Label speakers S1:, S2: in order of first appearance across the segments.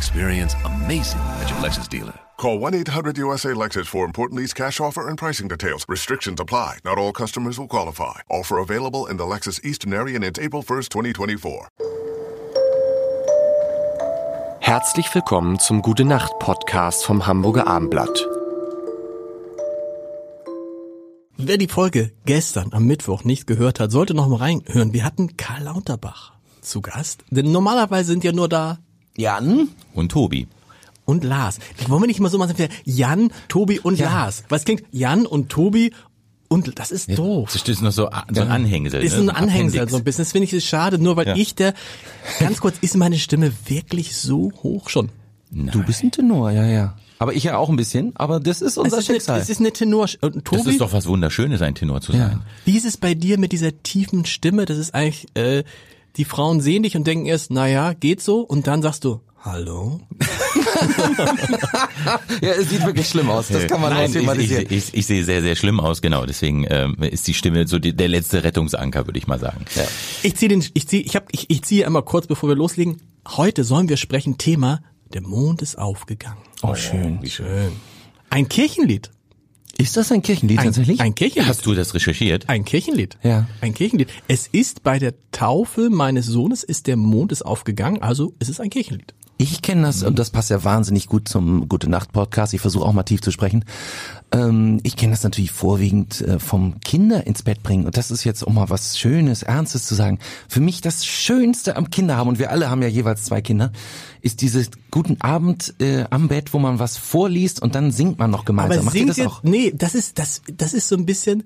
S1: Experience amazing at your Lexus dealer.
S2: Call 1-800-USA-LEXUS for important lease cash offer and pricing details. Restrictions apply. Not all customers will qualify. Offer available in the Lexus Eastern area and it's April 1st, 2024.
S3: Herzlich willkommen zum Gute Nacht Podcast vom Hamburger Armblatt.
S4: Wer die Folge gestern am Mittwoch nicht gehört hat, sollte noch mal reinhören. Wir hatten Karl Lauterbach zu Gast, denn normalerweise sind ja nur da
S5: Jan
S6: und Tobi.
S4: und Lars. Wollen wir nicht mal so machen, Jan, Tobi und Lars? Weil es klingt Jan und Tobi und das ist doof.
S6: Das ist noch so, so ein Anhängsel.
S4: Ist
S6: ne?
S4: ein Anhängsel
S6: Appendix.
S4: so ein bisschen. Das finde ich schade, nur weil
S6: Ja.
S4: ich der, ganz kurz, ist meine Stimme wirklich so hoch schon?
S5: Du bist ein Tenor, ja, ja. Aber ich ja auch ein bisschen, aber das ist unser
S4: es, ist eine,
S5: Schicksal.
S4: es ist eine Tenor, und
S6: Das
S4: Tobi,
S6: ist doch was Wunderschönes, ein Tenor zu sein.
S4: wie ist es bei dir mit dieser tiefen Stimme? Das ist eigentlich, äh, die Frauen sehen dich und denken erst, naja, geht so, und dann sagst du, hallo?
S5: ja, es sieht wirklich schlimm aus. Das kann man
S6: Nein,
S5: auch
S6: ich, ich,
S5: thematisieren.
S6: ich, ich sehe sehr, sehr schlimm aus, genau. Deswegen ähm, ist die Stimme so die, der letzte Rettungsanker, würde ich mal sagen. Ja.
S4: Ich ziehe den, ich ziehe, ich hab, ich, ich ziehe einmal kurz, bevor wir loslegen. Heute sollen wir sprechen, Thema, der Mond ist aufgegangen.
S5: Oh, schön.
S4: Schön. Ein Kirchenlied.
S5: Ist das ein Kirchenlied
S4: Ein,
S5: tatsächlich?
S4: ein Kirchenlied.
S6: Hast du das recherchiert?
S4: Ein Kirchenlied.
S5: Ja.
S4: Ein Kirchenlied. Es ist bei der Taufe meines Sohnes ist der Mond ist aufgegangen, also es ist ein Kirchenlied.
S5: Ich kenne das und das passt ja wahnsinnig gut zum Gute Nacht Podcast. Ich versuche auch mal tief zu sprechen. Ähm, ich kenne das natürlich vorwiegend äh, vom Kinder ins Bett bringen und das ist jetzt um mal was Schönes, Ernstes zu sagen. Für mich das Schönste am Kinderhaben und wir alle haben ja jeweils zwei Kinder, ist dieses guten Abend äh, am Bett, wo man was vorliest und dann singt man noch gemeinsam.
S4: Aber
S5: Macht
S4: singt
S5: das auch?
S4: nee, das ist, das, das ist so ein bisschen,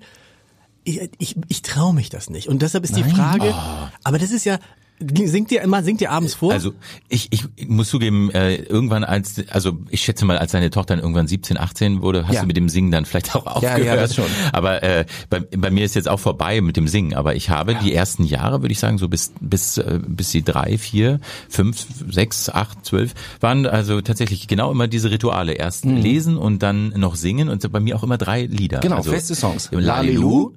S4: ich, ich, ich traue mich das nicht. Und deshalb ist die
S5: Nein?
S4: Frage, aber das ist ja, singt ihr immer, singt ihr abends vor?
S6: Also ich, ich muss zugeben, äh, irgendwann als, also ich schätze mal, als deine Tochter dann irgendwann 17, 18 wurde, hast
S5: Ja.
S6: du mit dem Singen dann vielleicht auch
S5: Ja,
S6: aufgehört.
S5: ja, das schon.
S6: Aber äh, bei, bei mir ist jetzt auch vorbei mit dem Singen. Aber ich habe die ersten Jahre, würde ich sagen, so bis bis äh, bis sie drei, vier, fünf, sechs, acht, zwölf waren also tatsächlich genau immer diese Rituale. Erst lesen und dann noch singen und bei mir auch immer drei Lieder.
S5: Mhm. Genau,
S6: also,
S5: feste Songs.
S6: Lalelu,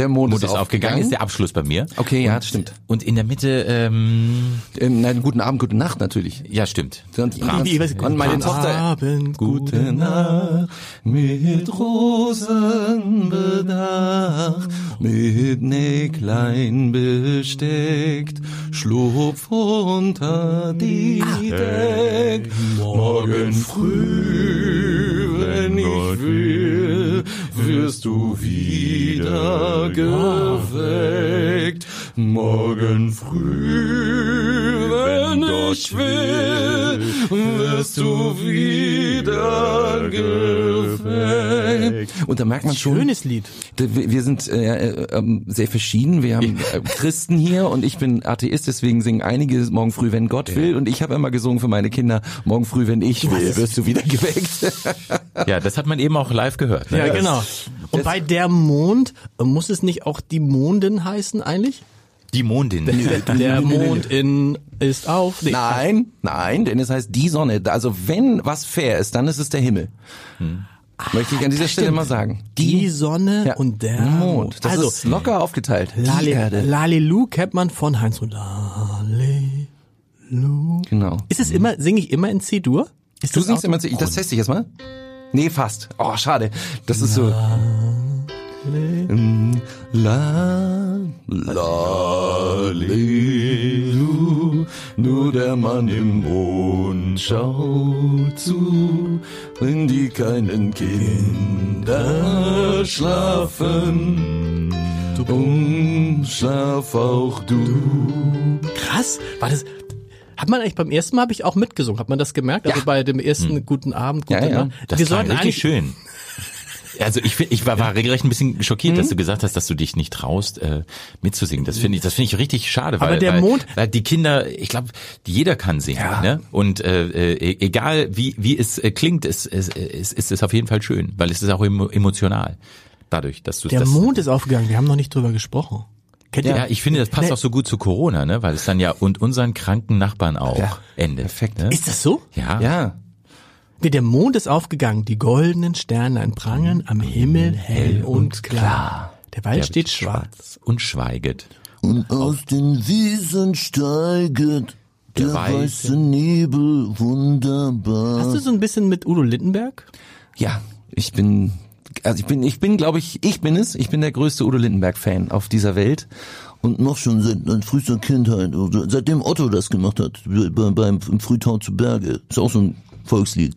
S5: Der Mond,
S6: Mond ist aufgegangen, ist der Abschluss bei mir.
S5: Okay, ja, das stimmt.
S6: Und in der Mitte, ähm,
S5: Ähm, nein, guten Abend, gute Nacht natürlich.
S6: ja stimmt.
S5: Und,
S4: Wie, ich weiß,
S5: und meine
S4: guten
S5: Tochter.
S4: Abend, gute
S5: Nacht mit Rosen bedacht, mit Näcklein besteckt, schlupf unter die Deck. Morgen früh, wenn ich will, wirst du wieder geweckt. Morgen früh, wenn ich will, wirst du wieder geweckt. Und da merkt man schon,
S4: Schönes Lied.
S5: wir sind äh, äh, ähm, sehr verschieden. Wir haben äh, Christen hier und ich bin Atheist, deswegen singen einige morgen früh, wenn Gott will. Und ich habe immer gesungen für meine Kinder, morgen früh, wenn ich will, wirst du wieder geweckt.
S6: Ja, das hat man eben auch live gehört. Ne?
S4: Ja, genau. Und bei der Mond, äh, muss es nicht auch die Mondin heißen eigentlich?
S6: Die Mondin.
S4: Der Mond in, ist auf. Nee.
S5: Nein, nein, denn es heißt die Sonne. Also wenn was fair ist, dann ist es der Himmel. Möchte ich an dieser Stelle
S4: Stimmt.
S5: mal sagen.
S4: Die Sonne
S5: Ja,
S4: und der
S5: Mond. Das
S4: also,
S5: ist locker aufgeteilt. Die.
S4: Lalelu kennt man von Heinz und Lalelu.
S5: Genau.
S4: Ist es immer, singe ich immer in C-Dur? Ist
S5: Du singst immer, zu- das teste ich erstmal. Nee, fast. Oh, schade. Das ist so. Mm, La, la, lelu, nur der Mann im Mond schaut zu, wenn die kleinen Kinder schlafen. Schlaf auch du.
S4: Krass. War das, hat man eigentlich beim ersten Mal habe ich auch mitgesungen. Hat man das gemerkt? Also bei dem ersten Guten Abend, gute
S5: Ja, ja.
S4: Nacht.
S6: Das
S4: Wir sollten
S6: richtig schön. Also ich, find, ich war, war regelrecht ein bisschen schockiert, dass du gesagt hast, dass du dich nicht traust, äh, mitzusingen. Das finde ich, das finde ich richtig schade, weil,
S4: Aber der
S6: weil,
S4: Mond-
S6: weil die Kinder, ich glaube, jeder kann singen, ne? Und äh, äh, egal wie wie es äh, klingt, es, es, es ist es auf jeden Fall schön, weil es ist auch emo emotional. Dadurch, dass du
S4: Der
S6: das,
S4: Mond ist aufgegangen. Wir haben noch nicht drüber gesprochen. Kennt
S6: Ja,
S4: ihr?
S6: ich finde, das passt
S4: Ne,
S6: auch so gut zu Corona, ne? Weil es dann ja und unseren kranken Nachbarn auch
S5: Ja,
S6: endet.
S5: perfekt.
S6: Ne?
S4: Ist das so?
S6: Ja.
S5: Ja.
S4: Nee, der Mond ist aufgegangen, die goldenen Sterne prangen am Himmel hell und klar. Der Wald
S6: Der
S4: steht schwarz.
S6: und schweiget.
S7: Und aus den Wiesen steiget der,
S6: Der
S7: weiße,
S6: weiße
S7: Nebel wunderbar.
S4: Hast du so ein bisschen mit Udo Lindenberg?
S5: Ja, ich bin, also ich bin, ich bin, glaube ich, ich bin es. Ich bin der größte Udo Lindenberg-Fan auf dieser Welt.
S7: Und noch schon seit, seit frühester Kindheit, oder seitdem Otto das gemacht hat, bei, beim im Frühtau zu Berge. Ist auch so ein Volkslied.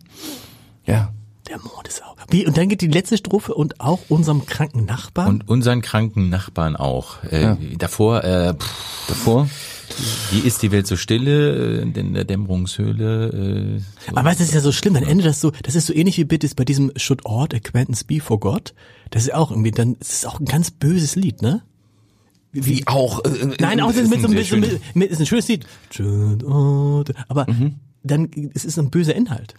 S5: Ja.
S4: Der Mond ist auch. Wie, und dann geht die letzte Strophe und auch unserem kranken Nachbarn.
S6: Und unseren kranken Nachbarn auch. Äh,
S5: Ja.
S6: Davor, äh, pff,
S5: Davor?
S6: wie ist die Welt so stille, äh, in der Dämmerungshöhle. Äh, so.
S4: Aber weißt du, das ist ja so schlimm, dann endet das so, das ist so ähnlich wie bitte bei diesem Should Ought Acquaintance Be for God. Das ist auch irgendwie, dann, das ist auch ein ganz böses Lied, ne?
S5: Wie auch. Äh,
S4: Nein, auch
S6: ist
S4: mit so
S6: ein
S4: bisschen, mit, mit, ist ein schönes Lied. Aber
S5: Mhm.
S4: dann, es ist ein böser Inhalt.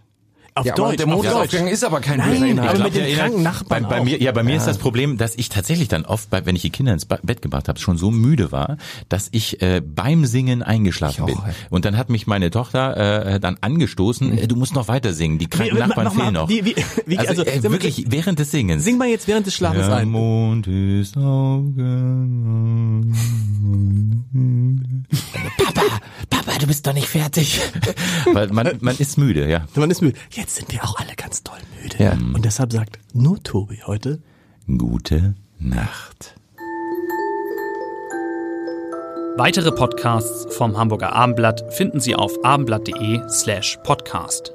S4: Auf
S5: Ja,
S4: Deutsch,
S5: der Mond ist
S4: Deutsch.
S5: aufgegangen, ist aber kein
S4: Nein, aber mit
S6: ja,
S4: kranken
S6: ja,
S4: Nachbarn
S6: bei, bei mir, ja, bei mir ist das Problem, dass ich tatsächlich dann oft, bei, wenn ich die Kinder ins Bett gebracht habe, schon so müde war, dass ich äh, beim Singen eingeschlafen bin. Und dann hat mich meine Tochter äh, dann angestoßen, äh, du musst noch weiter singen, die kranken
S4: Wie-
S6: Nachbarn fehlen noch.
S4: wie- wie- wie-
S6: also,
S4: also,
S6: äh, wirklich während des Singens.
S4: Sing mal jetzt während des Schlafens
S6: Der
S4: ein.
S6: Mond ist aufgegangen. Du bist doch nicht fertig. Weil man, man ist müde, ja.
S4: Man ist müde. Jetzt sind wir auch alle ganz toll müde.
S5: Ja.
S4: Und deshalb sagt nur Tobi heute,
S6: Gute Nacht.
S8: Weitere Podcasts vom Hamburger Abendblatt finden Sie auf abendblatt.de slash podcast.